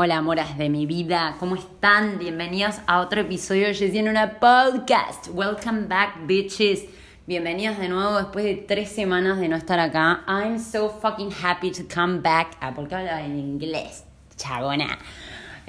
Hola, amoras de mi vida, ¿cómo están? Bienvenidos a otro episodio de Jessie en una podcast. Welcome back, bitches. Bienvenidos de nuevo después de tres semanas de no estar acá. I'm so fucking happy to come back. Ah, ¿por qué habla en inglés? Chabona.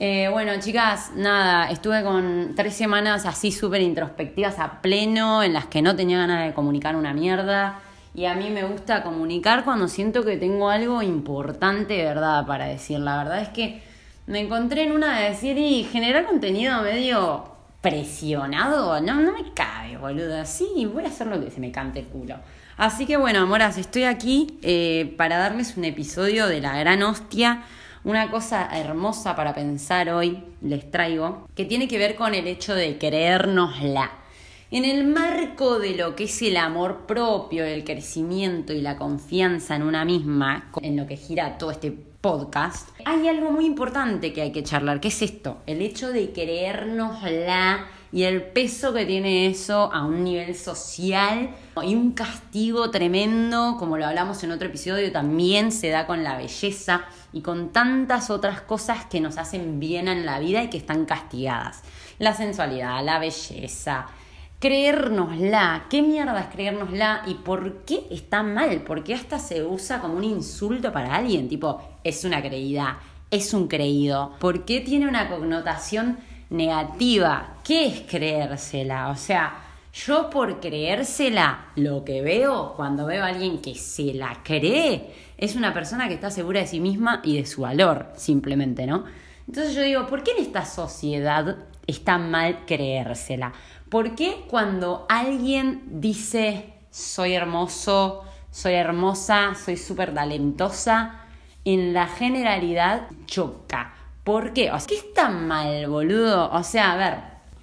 Eh, bueno, chicas, nada, estuve con tres semanas así súper introspectivas a pleno, en las que no tenía ganas de comunicar una mierda. Y a mí me gusta comunicar cuando siento que tengo algo importante, ¿verdad? Para decir. La verdad es que me encontré en una de decir y generar contenido medio presionado. No, no me cabe, boludo. Sí, voy a hacer lo que se me cante el culo. Así que bueno, amoras, estoy aquí eh, para darles un episodio de la gran hostia. Una cosa hermosa para pensar hoy les traigo, que tiene que ver con el hecho de creérnosla. En el marco de lo que es el amor propio, el crecimiento y la confianza en una misma, en lo que gira todo este podcast, hay algo muy importante que hay que charlar, que es esto, el hecho de creérnosla y el peso que tiene eso a un nivel social y un castigo tremendo, como lo hablamos en otro episodio, también se da con la belleza y con tantas otras cosas que nos hacen bien en la vida y que están castigadas. La sensualidad, la belleza, creérnosla. ¿Qué mierda es creérnosla? ¿Y por qué está mal? ¿Por qué hasta se usa como un insulto para alguien? Tipo, es una creída, es un creído. ¿Por qué tiene una connotación negativa? ¿Qué es creérsela? O sea, yo por creérsela, lo que veo cuando veo a alguien que se la cree, es una persona que está segura de sí misma y de su valor, simplemente, ¿no? Entonces yo digo, ¿por qué en esta sociedad está mal creérsela? ¿Por qué cuando alguien dice soy hermoso, soy hermosa, soy súper talentosa, en la generalidad choca? ¿Por qué? O sea, ¿qué está mal, boludo? O sea, a ver,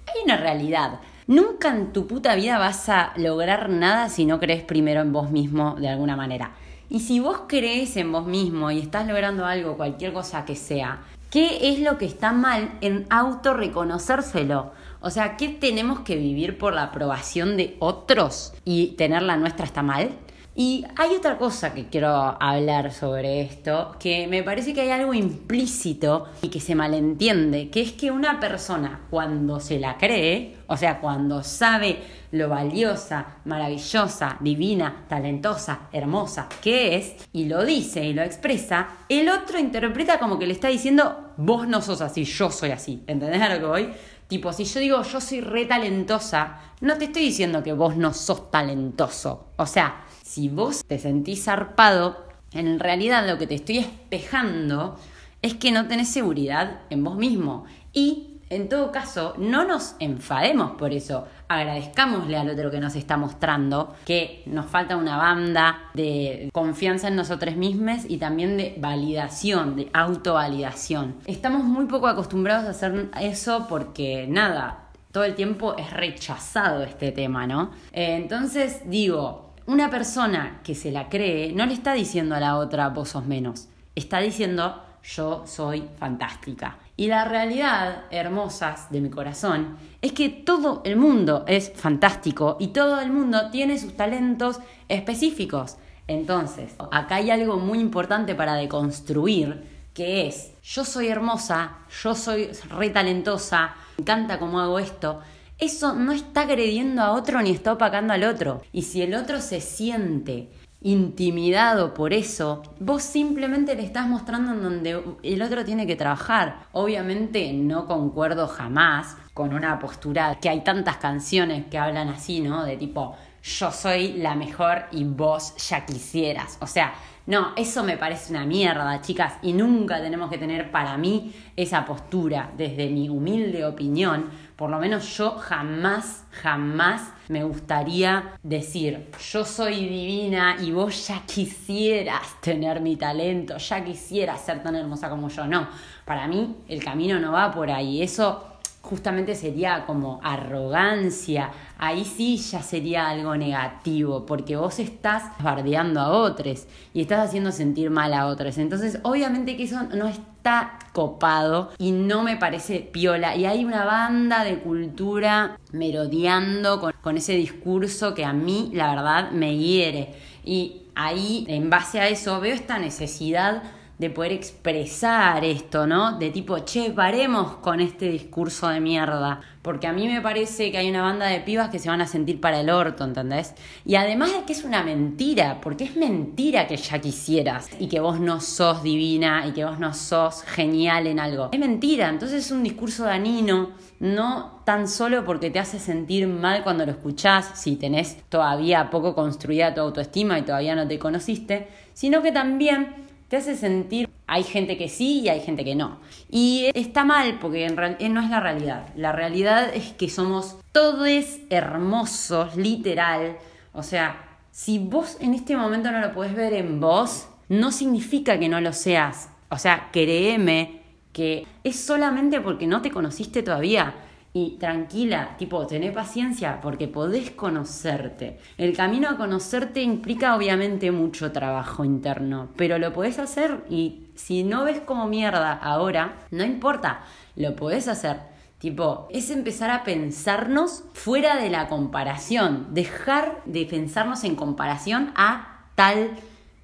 hay una realidad. Nunca en tu puta vida vas a lograr nada si no crees primero en vos mismo de alguna manera. Y si vos crees en vos mismo y estás logrando algo, cualquier cosa que sea, ¿qué es lo que está mal en autorreconocérselo? O sea, ¿qué tenemos que vivir por la aprobación de otros y tener la nuestra está mal? Y hay otra cosa que quiero hablar sobre esto, que me parece que hay algo implícito y que se malentiende, que es que una persona cuando se la cree, o sea, cuando sabe lo valiosa, maravillosa, divina, talentosa, hermosa que es, y lo dice y lo expresa, el otro interpreta como que le está diciendo, vos no sos así, yo soy así. ¿Entendés a lo que voy? Tipo, si yo digo yo soy re talentosa, no te estoy diciendo que vos no sos talentoso. O sea, si vos te sentís zarpado, en realidad lo que te estoy espejando es que no tenés seguridad en vos mismo. Y en todo caso, no nos enfademos por eso. Agradezcámosle al otro que nos está mostrando que nos falta una banda de confianza en nosotros mismos y también de validación, de autovalidación. Estamos muy poco acostumbrados a hacer eso porque nada, todo el tiempo es rechazado este tema, ¿no? Eh, entonces digo, una persona que se la cree no le está diciendo a la otra vos sos menos, está diciendo yo soy fantástica. Y la realidad, hermosas de mi corazón, es que todo el mundo es fantástico y todo el mundo tiene sus talentos específicos. Entonces, acá hay algo muy importante para deconstruir, que es, yo soy hermosa, yo soy re talentosa, me encanta cómo hago esto. Eso no está agrediendo a otro ni está opacando al otro. Y si el otro se siente intimidado por eso, vos simplemente le estás mostrando en donde el otro tiene que trabajar. Obviamente no concuerdo jamás con una postura que hay tantas canciones que hablan así, ¿no? De tipo, yo soy la mejor y vos ya quisieras. O sea, no, eso me parece una mierda, chicas, y nunca tenemos que tener para mí esa postura, desde mi humilde opinión, por lo menos yo jamás, jamás me gustaría decir, yo soy divina y vos ya quisieras tener mi talento, ya quisieras ser tan hermosa como yo. No, para mí el camino no va por ahí. Eso justamente sería como arrogancia, ahí sí ya sería algo negativo, porque vos estás bardeando a otros y estás haciendo sentir mal a otros. Entonces, obviamente que eso no está copado y no me parece piola. Y hay una banda de cultura merodeando con, con ese discurso que a mí, la verdad, me hiere. Y ahí, en base a eso, veo esta necesidad de poder expresar esto, ¿no? De tipo, che, paremos con este discurso de mierda. Porque a mí me parece que hay una banda de pibas que se van a sentir para el orto, ¿entendés? Y además de que es una mentira, porque es mentira que ya quisieras y que vos no sos divina y que vos no sos genial en algo. Es mentira, entonces es un discurso danino, no tan solo porque te hace sentir mal cuando lo escuchás, si tenés todavía poco construida tu autoestima y todavía no te conociste, sino que también te hace sentir, hay gente que sí y hay gente que no. Y está mal porque en realidad no es la realidad. La realidad es que somos todos hermosos, literal. O sea, si vos en este momento no lo podés ver en vos, no significa que no lo seas. O sea, créeme que es solamente porque no te conociste todavía. Y tranquila, tipo, tené paciencia porque podés conocerte. El camino a conocerte implica obviamente mucho trabajo interno, pero lo podés hacer y si no ves como mierda ahora, no importa, lo podés hacer. Tipo, es empezar a pensarnos fuera de la comparación, dejar de pensarnos en comparación a tal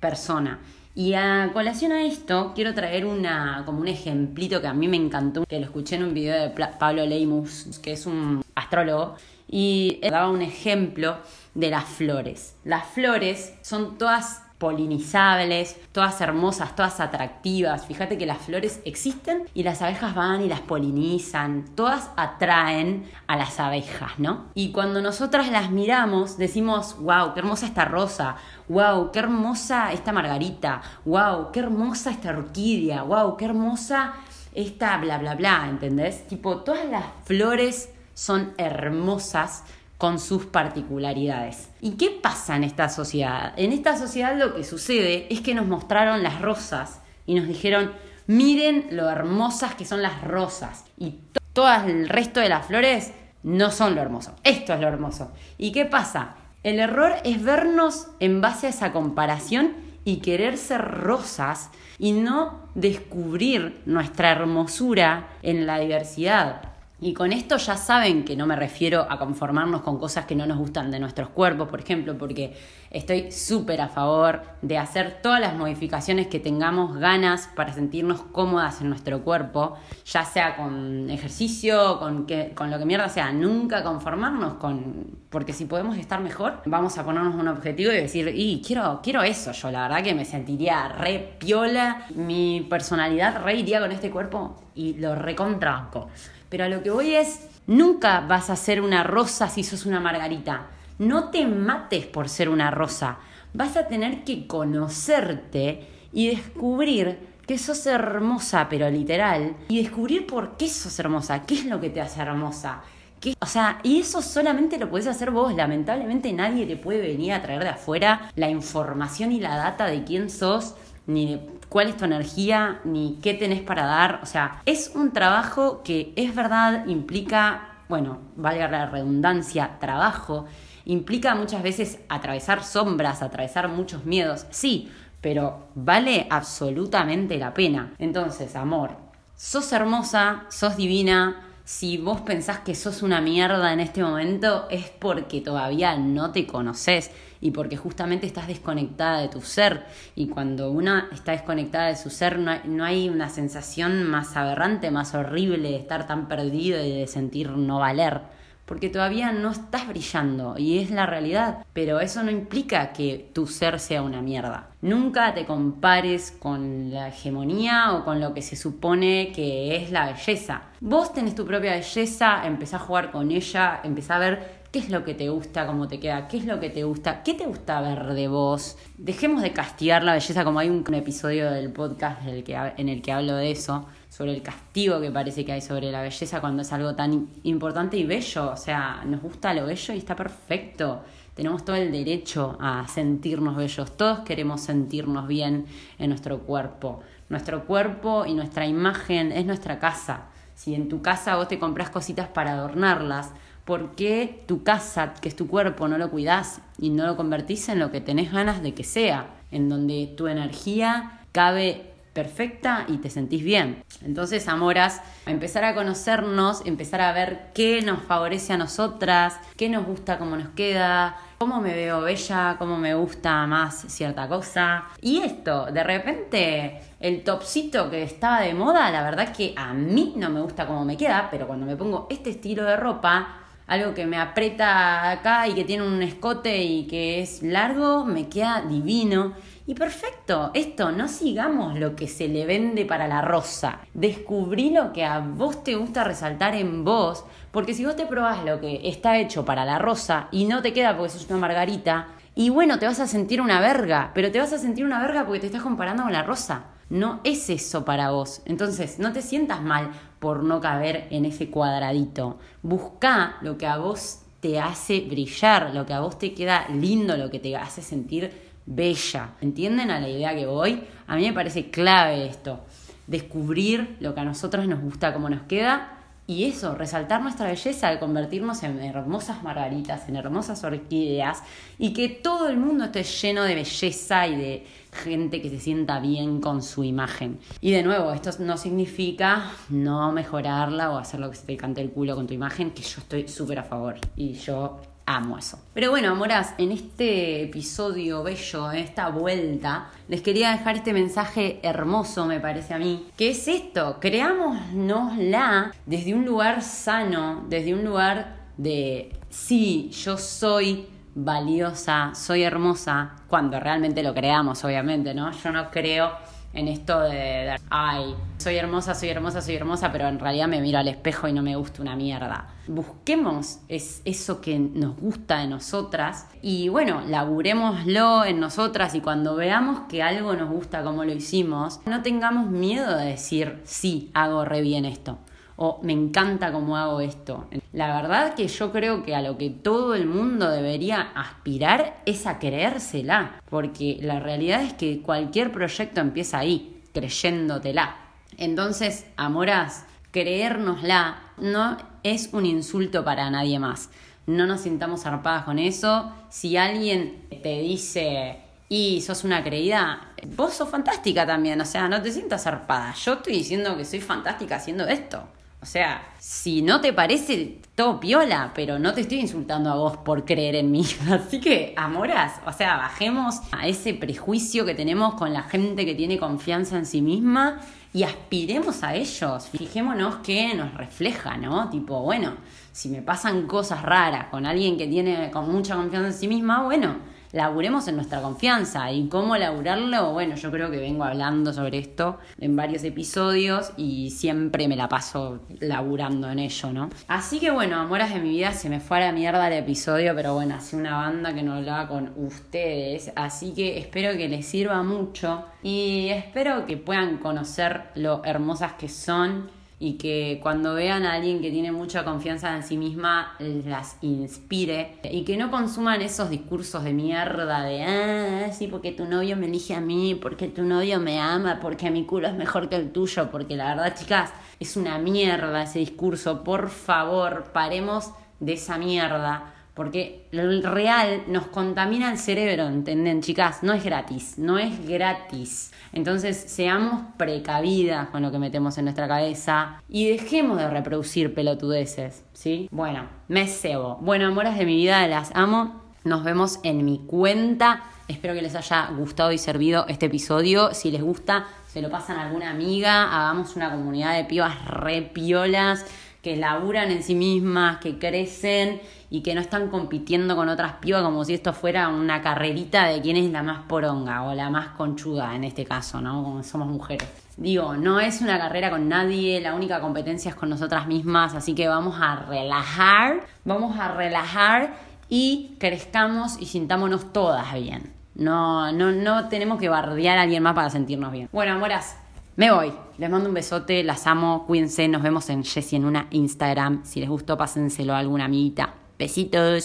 persona. Y a colación a esto, quiero traer una, como un ejemplito que a mí me encantó, que lo escuché en un video de Pablo Leimus, que es un astrólogo, y daba un ejemplo de las flores. Las flores son todas polinizables, todas hermosas, todas atractivas. Fíjate que las flores existen y las abejas van y las polinizan. Todas atraen a las abejas, ¿no? Y cuando nosotras las miramos, decimos, wow, qué hermosa esta rosa, wow, qué hermosa esta margarita, wow, qué hermosa esta orquídea, wow, qué hermosa esta bla, bla, bla, ¿entendés? Tipo, todas las flores son hermosas con sus particularidades. ¿Y qué pasa en esta sociedad? En esta sociedad lo que sucede es que nos mostraron las rosas y nos dijeron, miren lo hermosas que son las rosas y todo el resto de las flores no son lo hermoso. Esto es lo hermoso. ¿Y qué pasa? El error es vernos en base a esa comparación y querer ser rosas y no descubrir nuestra hermosura en la diversidad. Y con esto ya saben que no me refiero a conformarnos con cosas que no nos gustan de nuestros cuerpos, por ejemplo, porque estoy súper a favor de hacer todas las modificaciones que tengamos ganas para sentirnos cómodas en nuestro cuerpo, ya sea con ejercicio, con, que, con lo que mierda sea, nunca conformarnos con... Porque si podemos estar mejor, vamos a ponernos un objetivo y decir, y quiero, quiero eso, yo la verdad que me sentiría re piola, mi personalidad re iría con este cuerpo y lo recontranco. Pero a lo que voy es, nunca vas a ser una rosa si sos una margarita. No te mates por ser una rosa. Vas a tener que conocerte y descubrir que sos hermosa, pero literal, y descubrir por qué sos hermosa, qué es lo que te hace hermosa. ¿Qué? O sea, y eso solamente lo puedes hacer vos. Lamentablemente nadie te puede venir a traer de afuera la información y la data de quién sos, ni de cuál es tu energía, ni qué tenés para dar. O sea, es un trabajo que es verdad, implica, bueno, valga la redundancia, trabajo, implica muchas veces atravesar sombras, atravesar muchos miedos, sí, pero vale absolutamente la pena. Entonces, amor, sos hermosa, sos divina, si vos pensás que sos una mierda en este momento es porque todavía no te conoces y porque justamente estás desconectada de tu ser. Y cuando una está desconectada de su ser no hay, no hay una sensación más aberrante, más horrible de estar tan perdido y de sentir no valer porque todavía no estás brillando y es la realidad, pero eso no implica que tu ser sea una mierda. Nunca te compares con la hegemonía o con lo que se supone que es la belleza. Vos tenés tu propia belleza, empezá a jugar con ella, empezá a ver qué es lo que te gusta, cómo te queda, qué es lo que te gusta, qué te gusta ver de vos. Dejemos de castigar la belleza como hay un episodio del podcast en el que hablo de eso sobre el castigo que parece que hay sobre la belleza cuando es algo tan importante y bello. O sea, nos gusta lo bello y está perfecto. Tenemos todo el derecho a sentirnos bellos. Todos queremos sentirnos bien en nuestro cuerpo. Nuestro cuerpo y nuestra imagen es nuestra casa. Si en tu casa vos te compras cositas para adornarlas, ¿por qué tu casa, que es tu cuerpo, no lo cuidás y no lo convertís en lo que tenés ganas de que sea? En donde tu energía cabe perfecta y te sentís bien. Entonces, amoras, empezar a conocernos, empezar a ver qué nos favorece a nosotras, qué nos gusta cómo nos queda, cómo me veo bella, cómo me gusta más cierta cosa. Y esto, de repente, el topcito que estaba de moda, la verdad que a mí no me gusta cómo me queda, pero cuando me pongo este estilo de ropa, algo que me aprieta acá y que tiene un escote y que es largo, me queda divino. Y perfecto, esto, no sigamos lo que se le vende para la rosa. Descubrí lo que a vos te gusta resaltar en vos, porque si vos te probás lo que está hecho para la rosa y no te queda porque sos una margarita, y bueno, te vas a sentir una verga, pero te vas a sentir una verga porque te estás comparando con la rosa. No es eso para vos. Entonces, no te sientas mal por no caber en ese cuadradito. Busca lo que a vos te hace brillar, lo que a vos te queda lindo, lo que te hace sentir bella. ¿Entienden a la idea que voy? A mí me parece clave esto. Descubrir lo que a nosotros nos gusta, cómo nos queda. Y eso, resaltar nuestra belleza al convertirnos en hermosas margaritas, en hermosas orquídeas, y que todo el mundo esté lleno de belleza y de gente que se sienta bien con su imagen. Y de nuevo, esto no significa no mejorarla o hacer lo que se te cante el culo con tu imagen, que yo estoy súper a favor. Y yo amo eso. Pero bueno, amoras, en este episodio bello, en esta vuelta, les quería dejar este mensaje hermoso, me parece a mí, que es esto, creámonosla desde un lugar sano, desde un lugar de, sí, yo soy valiosa, soy hermosa, cuando realmente lo creamos, obviamente, ¿no? Yo no creo en esto de, ay, soy hermosa, soy hermosa, soy hermosa, pero en realidad me miro al espejo y no me gusta una mierda. Busquemos es eso que nos gusta de nosotras y bueno, laburémoslo en nosotras y cuando veamos que algo nos gusta como lo hicimos, no tengamos miedo de decir, sí, hago re bien esto o me encanta cómo hago esto. La verdad que yo creo que a lo que todo el mundo debería aspirar es a creérsela, porque la realidad es que cualquier proyecto empieza ahí, creyéndotela. Entonces, amoras, creérnosla no es un insulto para nadie más. No nos sintamos zarpadas con eso. Si alguien te dice, y sos una creída, vos sos fantástica también, o sea, no te sientas zarpada. Yo estoy diciendo que soy fantástica haciendo esto. O sea, si no te parece, todo piola, pero no te estoy insultando a vos por creer en mí. Así que, amoras, o sea, bajemos a ese prejuicio que tenemos con la gente que tiene confianza en sí misma y aspiremos a ellos. Fijémonos que nos refleja, ¿no? Tipo, bueno, si me pasan cosas raras con alguien que tiene con mucha confianza en sí misma, bueno, laburemos en nuestra confianza. ¿Y cómo laburarlo? Bueno, yo creo que vengo hablando sobre esto en varios episodios y siempre me la paso laburando en ello, ¿no? Así que bueno, amoras de mi vida, se me fue a la mierda el episodio, pero bueno, hace una banda que no hablaba con ustedes, así que espero que les sirva mucho y espero que puedan conocer lo hermosas que son y que cuando vean a alguien que tiene mucha confianza en sí misma las inspire y que no consuman esos discursos de mierda de ah, sí, porque tu novio me elige a mí, porque tu novio me ama, porque mi culo es mejor que el tuyo, porque la verdad, chicas, es una mierda ese discurso. Por favor, paremos de esa mierda porque el real nos contamina el cerebro, ¿entienden, chicas? No es gratis, no es gratis. Entonces, seamos precavidas con lo que metemos en nuestra cabeza y dejemos de reproducir pelotudeces, ¿sí? Bueno, me cebo. Bueno, amores de mi vida, las amo. Nos vemos en mi cuenta. Espero que les haya gustado y servido este episodio. Si les gusta, se lo pasan a alguna amiga. Hagamos una comunidad de pibas re piolas que laburan en sí mismas, que crecen y que no están compitiendo con otras pibas como si esto fuera una carrerita de quién es la más poronga o la más conchuda en este caso, ¿no? Como somos mujeres. Digo, no es una carrera con nadie, la única competencia es con nosotras mismas, así que vamos a relajar, vamos a relajar y crezcamos y sintámonos todas bien. No, no, no tenemos que bardear a alguien más para sentirnos bien. Bueno, amoras, me voy. Les mando un besote, las amo, cuídense, nos vemos en Jessie en una Instagram. Si les gustó, pásenselo a alguna amiguita. Besitos.